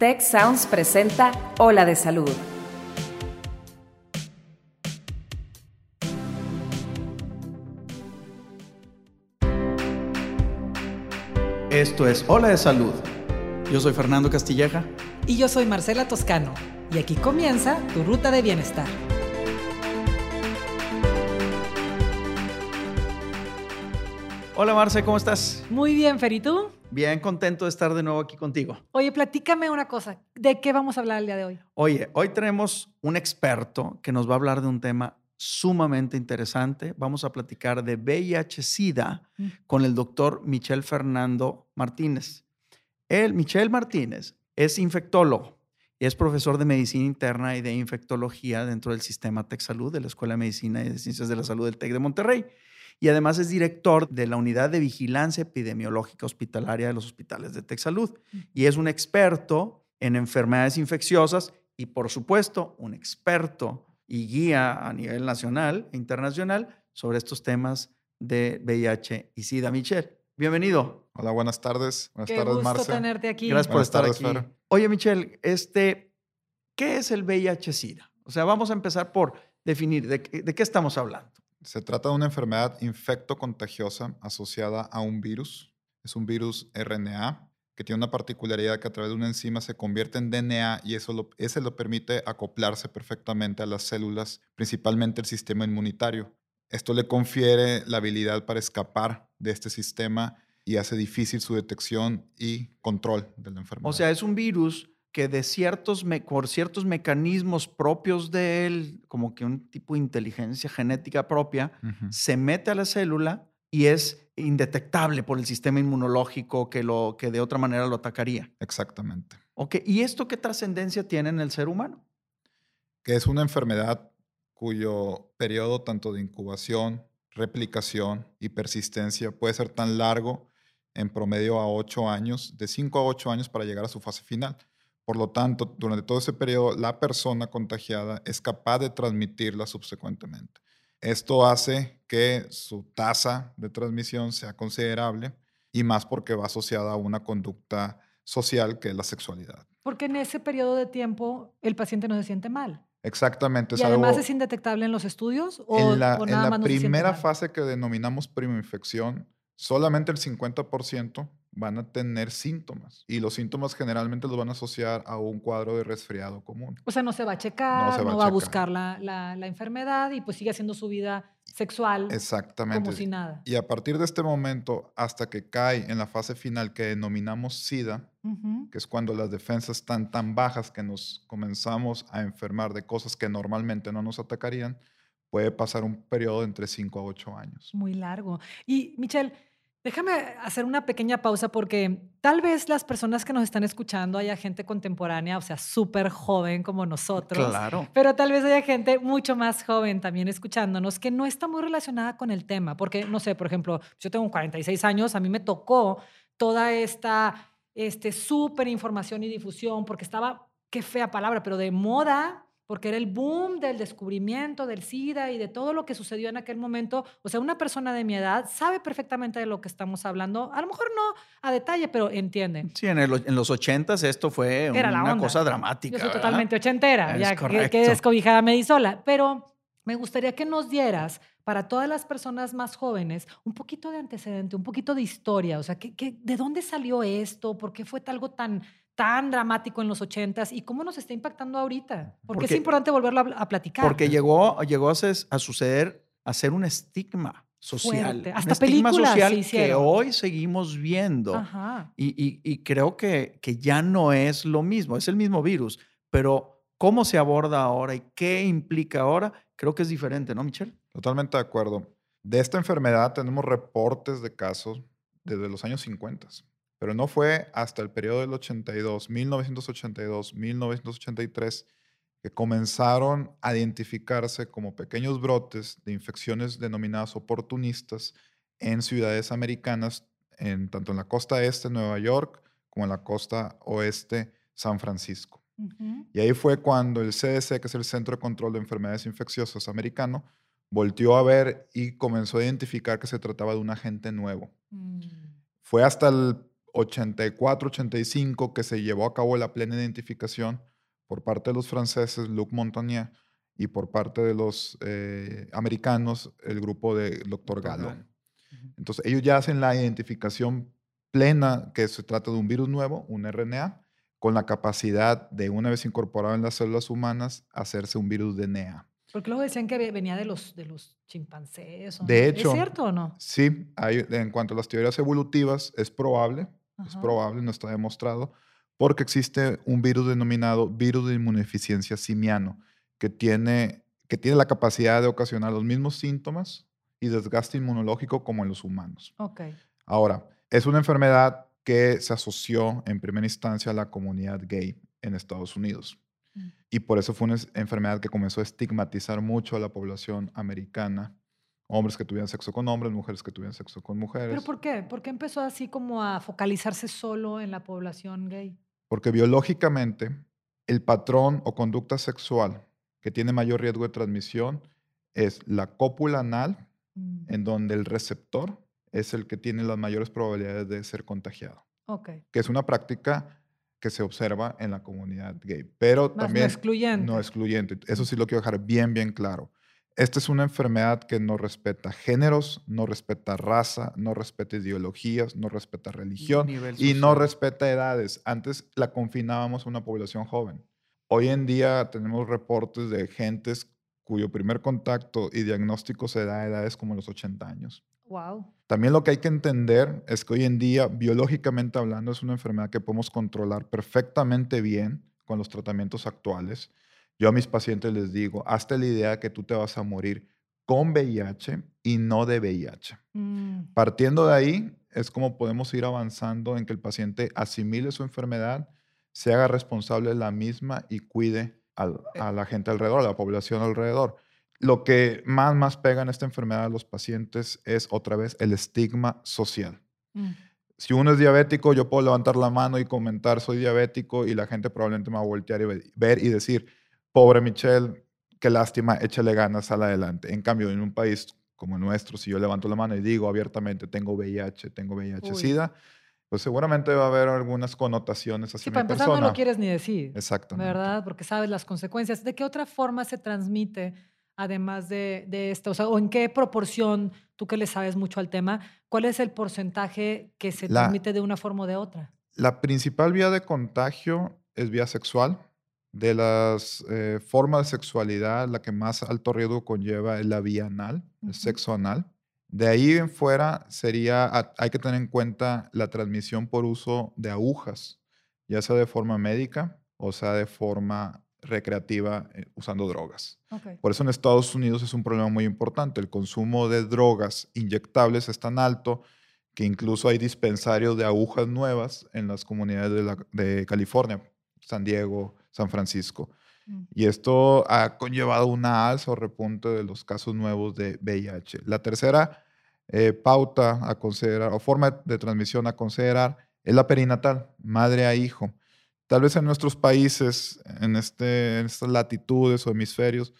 Tech Sounds presenta Ola de Salud. Esto es Hola de Salud. Yo soy Fernando Castilleja. Y yo soy Marcela Toscano. Y aquí comienza tu ruta de bienestar. Hola Marce, ¿cómo estás? Muy bien, Fer, ¿y tú? Bien, contento de estar de nuevo aquí contigo. Oye, platícame una cosa. ¿De qué vamos a hablar el día de hoy? Oye, hoy tenemos un experto que nos va a hablar de un tema sumamente interesante. Vamos a platicar de VIH-Sida Mm. con el doctor Michel Fernando Martínez. Él, Michel Martínez, es infectólogo y es profesor de medicina interna y de infectología dentro del sistema Tech Salud de la Escuela de Medicina y de Ciencias de la Salud del TEC de Monterrey. Y además es director de la Unidad de Vigilancia Epidemiológica Hospitalaria de los hospitales de Tech Salud. Y es un experto en enfermedades infecciosas y, por supuesto, un experto y guía a nivel nacional e internacional sobre estos temas de VIH y SIDA. Michelle, bienvenido. Hola, buenas tardes. Buenas Qué tardes, gusto Marce. tenerte aquí. Gracias por estar tardes, aquí. Fer. Oye, Michelle, este, ¿qué es el VIH-Sida? O sea, vamos a empezar por definir de qué estamos hablando. Se trata de una enfermedad infectocontagiosa asociada a un virus. Es un virus RNA que tiene una particularidad que a través de una enzima se convierte en DNA y eso lo, ese lo permite acoplarse perfectamente a las células, principalmente el sistema inmunitario. Esto le confiere la habilidad para escapar de este sistema y hace difícil su detección y control de la enfermedad. O sea, es un virus que de ciertos, por ciertos mecanismos propios de él, como que un tipo de inteligencia genética propia, se mete a la célula y es indetectable por el sistema inmunológico que, lo, que de otra manera lo atacaría. Exactamente. Ok, ¿Y esto qué trascendencia tiene en el ser humano? que es una enfermedad cuyo periodo tanto de incubación, replicación y persistencia puede ser tan largo en promedio a 8 años, de 5 a 8 años para llegar a su fase final. Por lo tanto, durante todo ese periodo, la persona contagiada es capaz de transmitirla subsecuentemente. Esto hace que su tasa de transmisión sea considerable y más porque va asociada a una conducta social que es la sexualidad. Porque en ese periodo de tiempo el paciente no se siente mal. Exactamente. y además algo- es indetectable en los estudios o, en la, o en nada la más se siente primera fase que denominamos primoinfección, solamente el 50% van a tener síntomas. Y los síntomas generalmente los van a asociar a un cuadro de resfriado común. O sea, no se va a checar, no va a va a buscar la, la- la enfermedad y pues sigue haciendo su vida sexual Exactamente. como si nada. Y a partir de este momento, hasta que cae en la fase final que denominamos SIDA, que es cuando las defensas están tan bajas que nos comenzamos a enfermar de cosas que normalmente no nos atacarían, puede pasar un periodo de entre 5 a 8 años. Muy largo. Y Michelle, déjame hacer una pequeña pausa porque tal vez las personas que nos están escuchando haya gente contemporánea, o sea, súper joven como nosotros. Claro. Pero tal vez haya gente mucho más joven también escuchándonos que no está muy relacionada con el tema. Porque, no sé, por ejemplo, yo tengo 46 años, a mí me tocó toda esta este, súper información y difusión, porque estaba, qué fea palabra, pero de moda, porque era el boom del descubrimiento del SIDA y de todo lo que sucedió en aquel momento. O sea, una persona de mi edad sabe perfectamente de lo que estamos hablando. A lo mejor no a detalle, pero entiende. Sí, en, el- en los ochentas esto fue Era la una onda. cosa dramática. Yo soy ¿verdad? totalmente ochentera, Es ya que, correcto. que descobijada me di sola. Pero me gustaría que nos dieras, para todas las personas más jóvenes, un poquito de antecedente, un poquito de historia. O sea, ¿qué, qué- de dónde salió esto? ¿Por qué fue algo tan, tan dramático en los ochentas? ¿Y cómo nos está impactando ahorita? Porque, es Porque- importante volverlo a, a platicar. Porque llegó, llegó a, ses- a suceder, a ser un estigma social. Fuerte. Un Hasta estigma películas se social que hoy seguimos viendo. Ajá. Y, y- y creo que, que ya no es lo mismo, es el mismo virus, pero cómo se aborda ahora y qué implica ahora, creo que es diferente, ¿no, Michelle? Totalmente de acuerdo. De esta enfermedad tenemos reportes de casos desde los años 50, pero no fue hasta el periodo del 82, 1982, 1983, que comenzaron a identificarse como pequeños brotes de infecciones denominadas oportunistas en ciudades americanas, en, tanto en la costa este, Nueva York, como en la costa oeste, San Francisco. Ujú. Y ahí fue cuando el CDC, que es el Centro de Control de Enfermedades Infecciosas americano, volteó a ver y comenzó a identificar que se trataba de un agente nuevo. Mm. Fue hasta el 84-85 que se llevó a cabo la plena identificación por parte de los franceses, Luc Montagnier, y por parte de los eh, americanos, el grupo de Dr. Gallo. Entonces, ellos ya hacen la identificación plena que se trata de un virus nuevo, un RNA, con la capacidad de, una vez incorporado en las células humanas, hacerse un virus DNA. Porque luego decían que venía de los, de los chimpancés. de hecho. ¿Es cierto o no? Sí, hay, en cuanto a las teorías evolutivas, es probable, es probable, no está demostrado, porque existe un virus denominado virus de inmunodeficiencia simiano, que tiene, que tiene la capacidad de ocasionar los mismos síntomas y desgaste inmunológico como en los humanos. Ok. Ahora, es una enfermedad que se asoció en primera instancia a la comunidad gay en Estados Unidos. Mm. Y por eso fue una enfermedad que comenzó a estigmatizar mucho a la población americana. Hombres que tuvieran sexo con hombres, mujeres que tuvieran sexo con mujeres. ¿Pero por qué? ¿Por qué empezó así como a focalizarse solo en la población gay? Porque biológicamente el patrón o conducta sexual que tiene mayor riesgo de transmisión es la cópula anal, mm. en donde el receptor es el que tiene las mayores probabilidades de ser contagiado. Okay. Que es una práctica que se observa en la comunidad gay, pero también no excluyente. No excluyente. Eso sí lo quiero dejar bien, bien claro. Esta es una enfermedad que no respeta géneros, no respeta raza, no respeta ideologías, no respeta religión y no respeta edades. Antes la confinábamos a una población joven. Hoy en día tenemos reportes de gentes cuyo primer contacto y diagnóstico se da a edades como los 80 años. Wow. También lo que hay que entender es que hoy en día, biológicamente hablando, es una enfermedad que podemos controlar perfectamente bien con los tratamientos actuales. Yo a mis pacientes les digo, hasta la idea que tú te vas a morir con VIH y no de VIH. Mm. Partiendo de ahí, es como podemos ir avanzando en que el paciente asimile su enfermedad se haga responsable de la misma y cuide eh. a la gente alrededor, a la población alrededor. Lo que más, más pega en esta enfermedad a los pacientes es otra vez el estigma social. Mm. Si uno es diabético, yo puedo levantar la mano y comentar soy diabético y la gente probablemente me va a voltear y ver y decir, pobre Michelle, qué lástima, échale ganas, sal adelante. En cambio, en un país como el nuestro, si yo levanto la mano y digo abiertamente, tengo VIH, tengo VIH-Sida, pues seguramente va a haber algunas connotaciones así. Sí, para empezar no lo quieres ni decir. Exactamente. ¿Verdad? Porque sabes las consecuencias. ¿De qué otra forma se transmite, además de, esto? O, sea, ¿O en qué proporción, tú que le sabes mucho al tema, cuál es el porcentaje que se transmite de una forma o de otra? La principal vía de contagio es vía sexual. De las eh, formas de sexualidad, la que más alto riesgo conlleva es la vía anal, el sexo anal. De ahí en fuera sería, hay que tener en cuenta la transmisión por uso de agujas, ya sea de forma médica o sea de forma recreativa eh, usando drogas. Por eso en Estados Unidos es un problema muy importante. El consumo de drogas inyectables es tan alto que incluso hay dispensarios de agujas nuevas en las comunidades de, California, San Diego, San Francisco. Mm. Y esto ha conllevado una alza o repunte de los casos nuevos de VIH. La tercera eh, pauta a considerar o forma de transmisión a considerar es la perinatal, madre a hijo. Tal vez en nuestros países, en, este, en estas latitudes o hemisferios,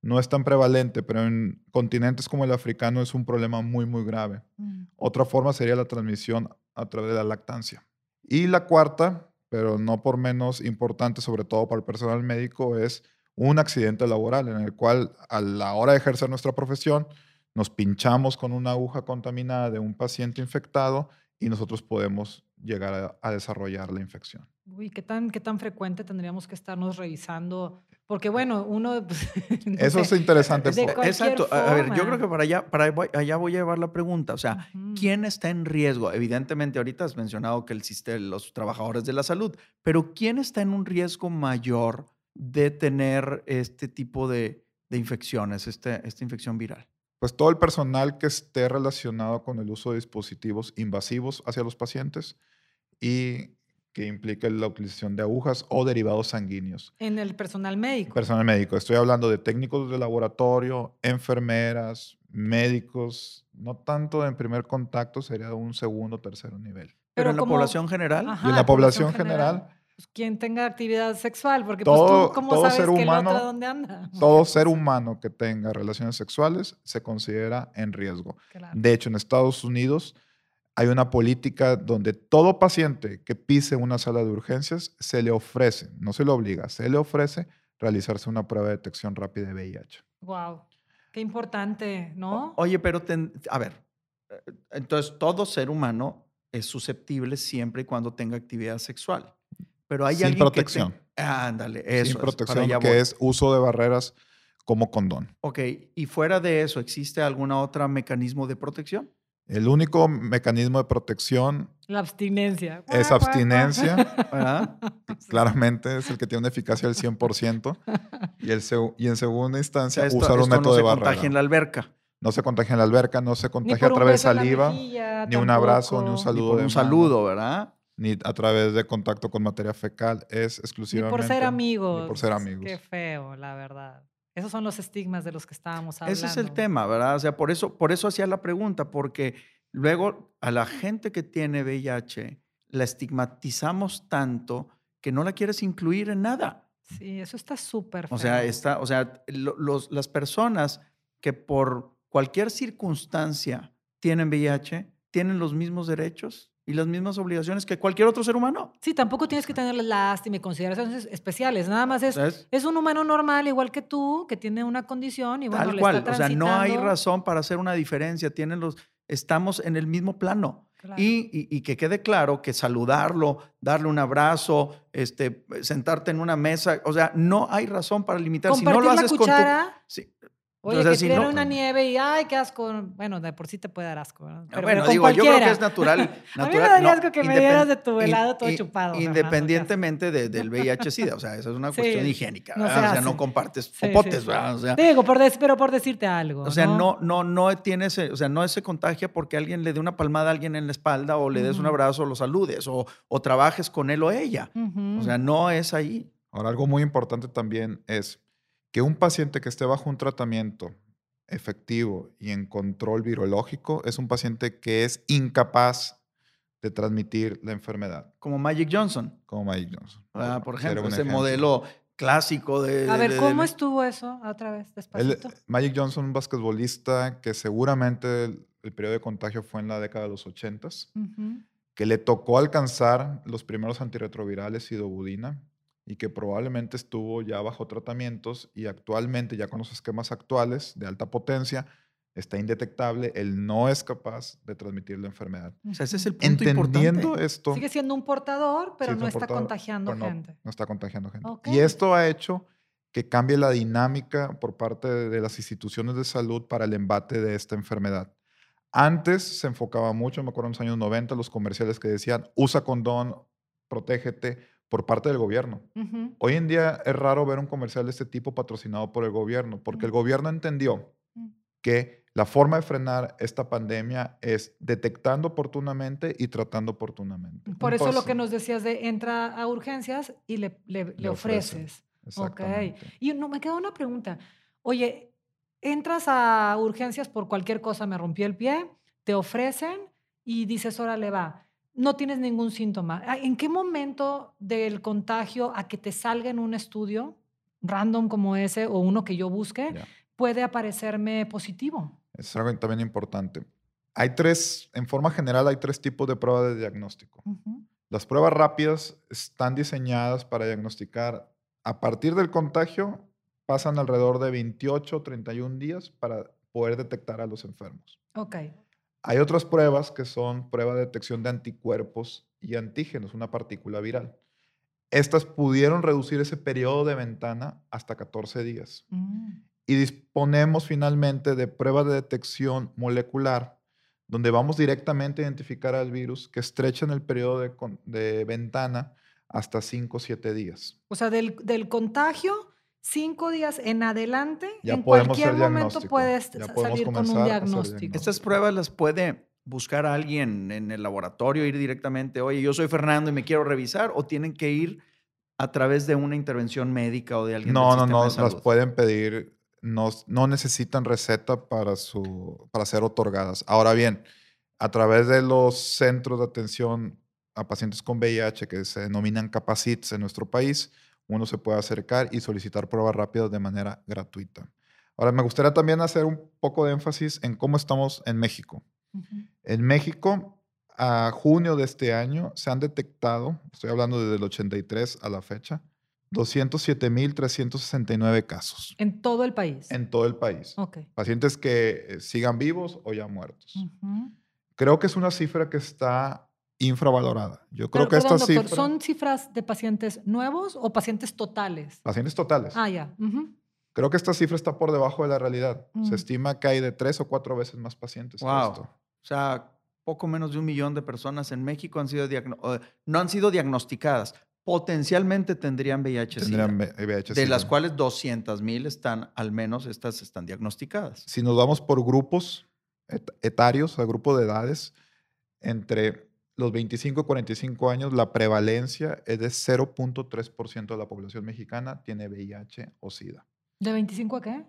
no es tan prevalente, pero en continentes como el africano es un problema muy, muy grave. Mm. Otra forma sería la transmisión a través de la lactancia. Y la cuarta, pero no por menos importante, sobre todo para el personal médico, es un accidente laboral en el cual a la hora de ejercer nuestra profesión nos pinchamos con una aguja contaminada de un paciente infectado y nosotros podemos llegar a, desarrollar la infección. Uy, ¿qué tan, ¿qué tan frecuente tendríamos que estarnos revisando? Porque bueno, uno... Pues, Eso es interesante. Exacto. A ver, yo creo que para allá, para allá voy a llevar la pregunta. O sea, ¿quién está en riesgo? Evidentemente, ahorita has mencionado que el sistema, los trabajadores de la salud, pero ¿quién está en un riesgo mayor de tener este tipo de, de infecciones, este, esta infección viral? Pues todo el personal que esté relacionado con el uso de dispositivos invasivos hacia los pacientes y que implique la utilización de agujas o derivados sanguíneos. En el personal médico. Personal médico. Estoy hablando de técnicos de laboratorio, enfermeras, médicos, no tanto en primer contacto, sería un segundo o tercer nivel. Pero, en la población general. y en la población, general pues, quien tenga actividad sexual, porque pues, todo, tú, ¿cómo sabes ser humano, que dónde anda? Todo ser humano que tenga relaciones sexuales se considera en riesgo. De hecho, en Estados Unidos hay una política donde todo paciente que pise una sala de urgencias se le ofrece, no se le obliga, se le ofrece realizarse una prueba de detección rápida de VIH. Wow, qué importante, ¿no? Oye, pero a ver, eh, entonces todo ser humano es susceptible siempre y cuando tenga actividad sexual. Pero hay Sin protección. ándale, eso. Sin protección, que es uso de barreras como condón. Ok, y fuera de eso, ¿existe algún otro mecanismo de protección? El único mecanismo de protección... La abstinencia. Es abstinencia. Claramente es el que tiene una eficacia del 100%. Y, el y en segunda instancia, usar un método de barrera. No se contagia en la alberca. No se contagia en la alberca, no se contagia a través de saliva, ni un abrazo, ni un saludo. un saludo, ¿verdad? Ni a través de contacto con materia fecal. Es exclusivamente... Ni por ser amigos. Ni por ser amigos. Qué feo, la verdad. Esos son los estigmas de los que estábamos hablando. Ese es el tema, ¿verdad? O sea, por eso, por eso hacía la pregunta, porque luego a la gente que tiene VIH la estigmatizamos tanto que no la quieres incluir en nada. Sí, eso está súper O sea, está, o sea los, las personas que por cualquier circunstancia tienen VIH tienen los mismos derechos y las mismas obligaciones que cualquier otro ser humano. Sí, tampoco tienes que tener lástima y consideraciones especiales. Nada más es, es un humano normal, igual que tú, que tiene una condición y bueno, Tal cual. o sea, no hay razón para hacer una diferencia. Tienen los, estamos en el mismo plano. Y, y, que quede claro que saludarlo, darle un abrazo, este, sentarte en una mesa, o sea, no hay razón para limitar. Si no lo haces con tu, sí, Oye, que si una nieve y ay, qué asco. Bueno, de por sí te puede dar asco. Ah, pero, bueno, digo, yo creo que es natural. a mí me daría asco que me dieras de tu helado todo chupado. Independientemente del VIH-Sida. O sea, esa es una cuestión higiénica. o sea, no compartes popotes. O sea, Digo, por pero por decirte algo. O sea, no, no, no tiene ese, o sea, no se contagia porque alguien le dé una palmada a alguien en la espalda o le des un abrazo o lo saludes o, o trabajes con él o ella. O sea, no es ahí. Ahora, algo muy importante también es que un paciente que esté bajo un tratamiento efectivo y en control virológico es un paciente que es incapaz de transmitir la enfermedad. Como Magic Johnson. Como Magic Johnson. Ah, por ejemplo, ese modelo clásico de... A ver, ¿cómo estuvo eso otra vez, despacito? Magic Johnson, un basquetbolista que seguramente el, periodo de contagio fue en la década de los 80 que le tocó alcanzar los primeros antirretrovirales y dobudina y que probablemente estuvo ya bajo tratamientos y actualmente ya con los esquemas actuales de alta potencia está indetectable, él no es capaz de transmitir la enfermedad. O sea, ese es el punto Entendiendo esto. Sigue siendo un portador, pero no está contagiando gente. No, está contagiando gente. Y esto ha hecho que cambie la dinámica por parte de las instituciones de salud para el embate de esta enfermedad. Antes se enfocaba mucho, me acuerdo en los años 90, los comerciales que decían, usa condón, protégete, por parte del gobierno. Hoy en día es raro ver un comercial de este tipo patrocinado por el gobierno, porque el gobierno entendió mm. que la forma de frenar esta pandemia es detectando oportunamente y tratando oportunamente. Por eso lo que nos decías de entra a urgencias y le, le, ofreces. Exactamente. Y no, me queda una pregunta. Oye, entras a urgencias por cualquier cosa, me rompí el pie, te ofrecen y dices, órale, va no tienes ningún síntoma. Ah, ¿En qué momento del contagio a que te salga en un estudio random como ese o uno que yo busque puede aparecerme positivo? Es algo también importante. Hay tres, en forma general, hay tres tipos de pruebas de diagnóstico. Las pruebas rápidas están diseñadas para diagnosticar a partir del contagio, pasan alrededor de 28 o 31 días para poder detectar a los enfermos. Ok. Hay otras pruebas que son pruebas de detección de anticuerpos y antígenos, una partícula viral. Estas pudieron reducir ese periodo de ventana hasta 14 días. Mm. Y disponemos finalmente de pruebas de detección molecular, donde vamos directamente a identificar al virus que estrechan el periodo de, ventana hasta 5 o 7 días. O sea, del, del contagio cinco días en adelante, en cualquier momento puedes salir con un diagnóstico. Estas pruebas las puede buscar a alguien en el laboratorio, ir directamente, oye, yo soy Fernando y me quiero revisar, o tienen que ir a través de una intervención médica o de alguien. No, no, no, las pueden pedir, no, no necesitan receta para, su, para ser otorgadas. Ahora bien, a través de los centros de atención a pacientes con VIH que se denominan CAPACITs en nuestro país, uno se puede acercar y solicitar pruebas rápidas de manera gratuita. Ahora, me gustaría también hacer un poco de énfasis en cómo estamos en México. En México a junio de este año se han detectado, estoy hablando desde el 83 a la fecha, 207.369 casos En todo el país. en todo el país. Ok. Pacientes que eh, sigan vivos o ya muertos. Creo que es una cifra que está infravalorada. Yo creo Pero, que esta perdón, doctor, cifra... ¿son cifras de pacientes nuevos o pacientes totales? Pacientes totales. Ah, ya. Ujú. Creo que esta cifra está por debajo de la realidad. Mm. Se estima que hay de tres o cuatro veces más pacientes Wow. que esto. O sea, poco menos de un millón de personas en México han sido o, no han sido diagnosticadas. Potencialmente tendrían VIH. Tendrían VIH. de las cuales 200 mil están, al menos estas están diagnosticadas. Si nos vamos por grupos et- etarios, a grupo de edades, entre los 25 y 45 años, la prevalencia es de 0.3% de la población mexicana tiene VIH o SIDA. ¿De 25 a qué?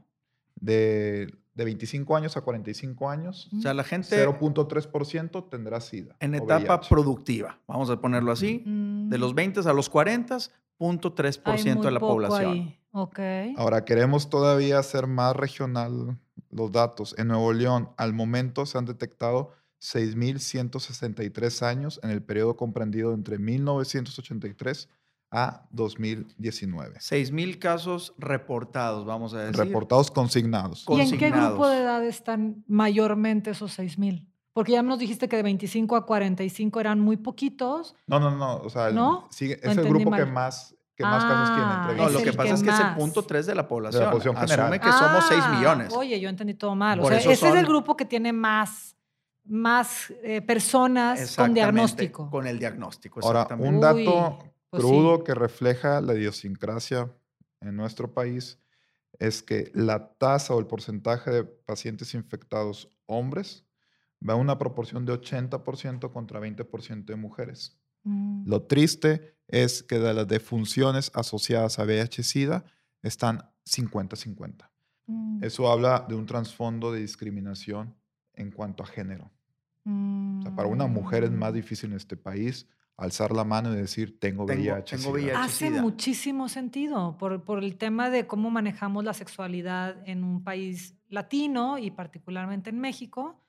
De, de 25 años a 45 años, O sea, la gente 0.3% tendrá SIDA. en etapa VIH. productiva, vamos a ponerlo así, de los Mm. 20 a los 40, 0.3% Hay de la población. ahí. Ok. Ahora, queremos todavía hacer más regional los datos. En Nuevo León, al momento se han detectado 6.163 años en el periodo comprendido entre 1983 a 2019. 6 mil casos reportados, vamos a decir. Reportados consignados. Con- ¿Y en qué grupo consignados. de edad están mayormente esos 6,000? Porque ya nos dijiste que de 25 a 45 eran muy poquitos. No, no, no. O sea, el- ¿No? sigue- ¿O es el entendí grupo que mal? más, que más casos tiene. Ah, Entre No, lo el que pasa que es que es el más. punto 3 de la población. población general. Asume que somos 6 Ah, millones. Oye, yo entendí todo mal. O Por sea, eso ese es el son- grupo que tiene más, más eh, personas con diagnóstico. Con el diagnóstico, Ahora, un dato Uy, pues crudo sí. que refleja la idiosincrasia en nuestro país es que la tasa o el porcentaje de pacientes infectados hombres va a una proporción de 80% contra 20% de mujeres. Mm, Lo triste es que de las defunciones asociadas a VIH-Sida están 50-50. mm, Eso habla de un trasfondo de discriminación en cuanto a género. O sea, para una mujer es más mm. difícil en este país alzar la mano y decir, tengo, Tengo- VIH. tengo SIDA". VIH. Hace muchísimo sentido por, por el tema de cómo manejamos la sexualidad en un país latino y particularmente en México.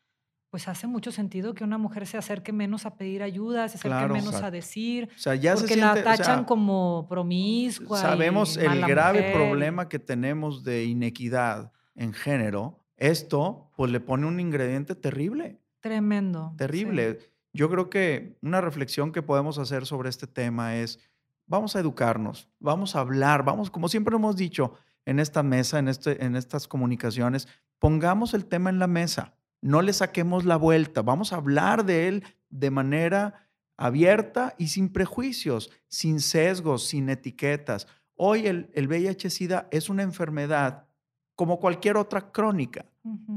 Pues hace mucho sentido que una mujer se acerque menos a pedir ayuda, se acerque Claro. menos a decir, O sea, ya se porque siente, la o sea, tachan como promiscua. y sabemos el grave mujer. problema que tenemos de inequidad en género. Esto, pues, le pone un ingrediente terrible. Tremendo. sí. terrible. Yo creo que una reflexión que podemos hacer sobre este tema es, vamos a educarnos, vamos a hablar, vamos, como siempre hemos dicho en esta mesa, en, este, en estas comunicaciones, pongamos el tema en la mesa, no le saquemos la vuelta, vamos a hablar de él de manera abierta y sin prejuicios, sin sesgos, sin etiquetas. Hoy el, el VIH-Sida es una enfermedad como cualquier otra crónica.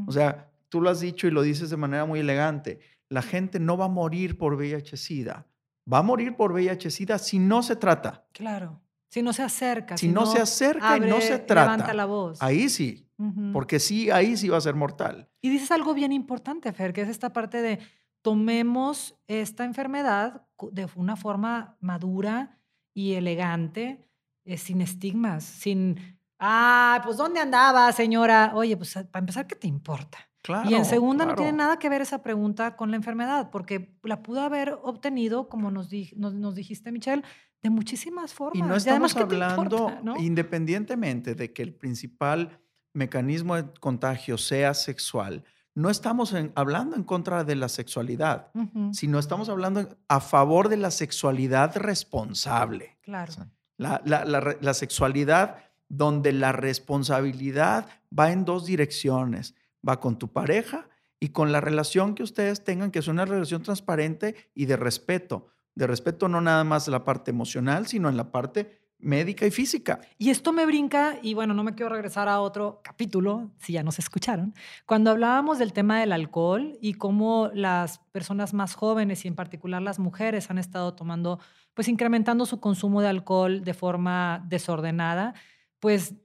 O sea, tú lo has dicho y lo dices de manera muy elegante. La gente no va a morir por VIH-Sida. Va a morir por VIH-Sida si no se trata. Claro. Si no se acerca. Si no se acerca y no se trata. Levanta la voz. Ahí sí, porque sí, ahí sí va a ser mortal. Y dices algo bien importante, Fer, que es esta parte de tomemos esta enfermedad de una forma madura y elegante, eh, sin estigmas, sin, ah, pues ¿dónde andaba, señora? Oye, pues para empezar, ¿qué te importa? Claro. y en segunda, no tiene nada que ver esa pregunta con la enfermedad, porque la pudo haber obtenido, como nos, di- nos, nos dijiste, Michelle, de muchísimas formas. Y no estamos ¿qué te hablando, importa, no? independientemente de que el principal mecanismo de contagio sea sexual, no estamos en- hablando en contra de la sexualidad, sino estamos hablando a favor de la sexualidad responsable. claro. Exacto. La, la- la re- la sexualidad donde la responsabilidad va en dos direcciones. Va con tu pareja y con la relación que ustedes tengan, que es una relación transparente y de respeto. De respeto no nada más en la parte emocional, sino en la parte médica y física. Y esto me brinca, y bueno, no me quiero regresar a otro capítulo, si ya nos escucharon, cuando hablábamos del tema del alcohol y cómo las personas más jóvenes y en particular las mujeres han estado tomando, pues incrementando su consumo de alcohol de forma desordenada, pues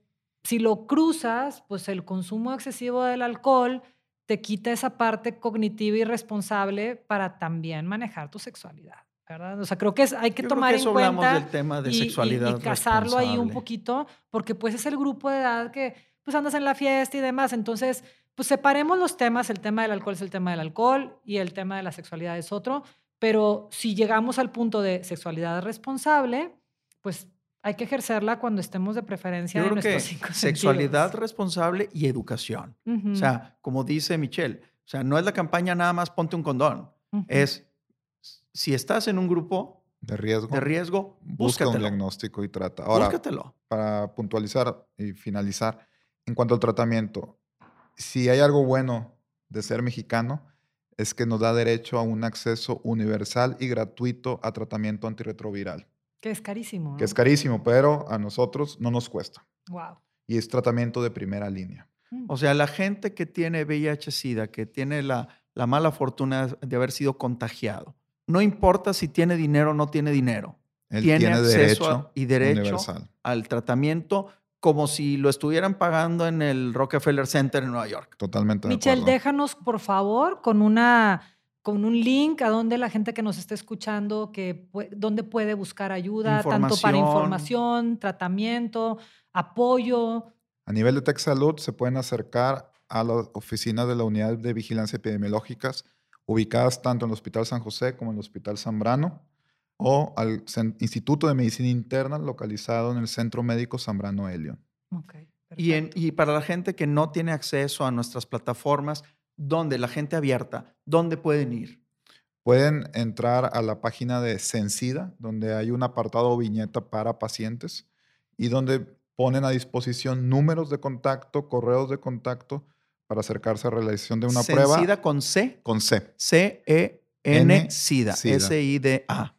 si lo cruzas, pues el consumo excesivo del alcohol te quita esa parte cognitiva y responsable para también manejar tu sexualidad. ¿verdad? O sea, creo que es, hay que Yo creo tomar que en eso cuenta hablamos del tema de y- y- sexualidad y, casarlo ahí un poquito, porque pues es el grupo de edad que pues andas en la fiesta y demás. Entonces, pues separemos los temas. El tema del alcohol es el tema del alcohol y el tema de la sexualidad es otro. Pero si llegamos al punto de sexualidad responsable, pues hay que ejercerla cuando estemos de preferencia Yo de creo que nuestros cinco sexualidad sentidos. responsable y educación. O sea, como dice Michelle, o sea, no es la campaña nada más ponte un condón. Es si estás en un grupo De riesgo. de riesgo, Busca un diagnóstico y trata. Ahora, Búscatelo. para puntualizar y finalizar, en cuanto al tratamiento, si hay algo bueno de ser mexicano, es que nos da derecho a un acceso universal y gratuito a tratamiento antirretroviral, Que es carísimo. que es carísimo, pero a nosotros no nos cuesta. Wow. Y es tratamiento de primera línea. O sea, la gente que tiene VIH-Sida, que tiene la, la mala fortuna de haber sido contagiado, no importa si tiene dinero o no tiene dinero, Él tiene, tiene, acceso derecho a- y derecho universal. al tratamiento como si lo estuvieran pagando en el Rockefeller Center en Nueva York. Totalmente Michelle, déjanos por favor con una con un link a donde la gente que nos esté escuchando que donde puede buscar ayuda tanto para Información. tratamiento, apoyo. A nivel de Tech Salud se pueden acercar a las oficinas de la Unidad de Vigilancia Epidemiológicas ubicadas tanto en el Hospital San José como en el Hospital Zambrano o al Instituto de Medicina Interna localizado en el Centro Médico Zambrano Elion. Ok, Y, en- y para la gente que no tiene acceso a nuestras plataformas, ¿dónde? La gente abierta, ¿dónde pueden ir? Pueden entrar a la página de Censida, donde hay un apartado o viñeta para pacientes y donde ponen a disposición números de contacto, correos de contacto para acercarse a realización de una prueba Sencida con C, con C. C-E-N, N, SIDA.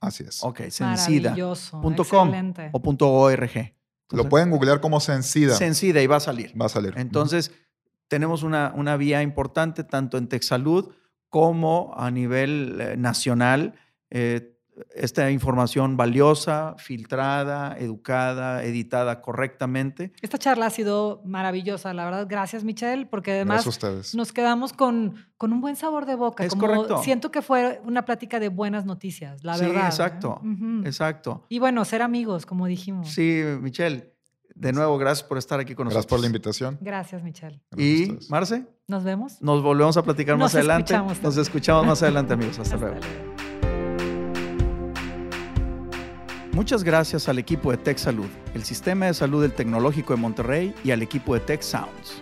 Así es. Ok, sencida. Maravilloso. punto com excelente. o punto .org. Lo pueden googlear como Censida. Sencida y va a salir. Va a salir. Entonces, tenemos una, una vía importante tanto en TechSalud como a nivel eh, nacional. Eh, esta información valiosa, filtrada, educada, editada correctamente. Esta charla ha sido maravillosa, la verdad. Gracias, Michelle, porque además nos quedamos con, con un buen sabor de boca. Es como correcto. Siento que fue una plática de buenas noticias, la Sí, verdad. ¿eh? exacto. Exacto. Y bueno, ser amigos, como dijimos. Sí, Michelle, de nuevo, gracias por estar aquí con Gracias por nosotros. la invitación. Gracias, Michelle. Y. Marce, Nos vemos. nos volvemos a platicar Nos más adelante. escuchamos Nos escuchamos más adelante, amigos. Hasta Hasta luego. luego. Muchas gracias al equipo de Tech Salud, el sistema de salud del Tecnológico de Monterrey y al equipo de Tech Sounds.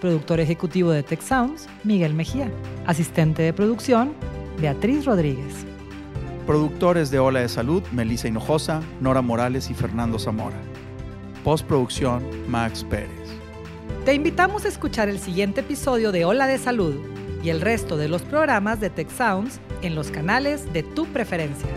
Productor ejecutivo de Tech Sounds, Miguel Mejía. Asistente de producción, Beatriz Rodríguez. Productores de Ola de Salud, Melissa Hinojosa, Nora Morales y Fernando Zamora. Postproducción, Max Pérez. Te invitamos a escuchar el siguiente episodio de Ola de Salud y el resto de los programas de Tech Sounds en los canales de tu preferencia.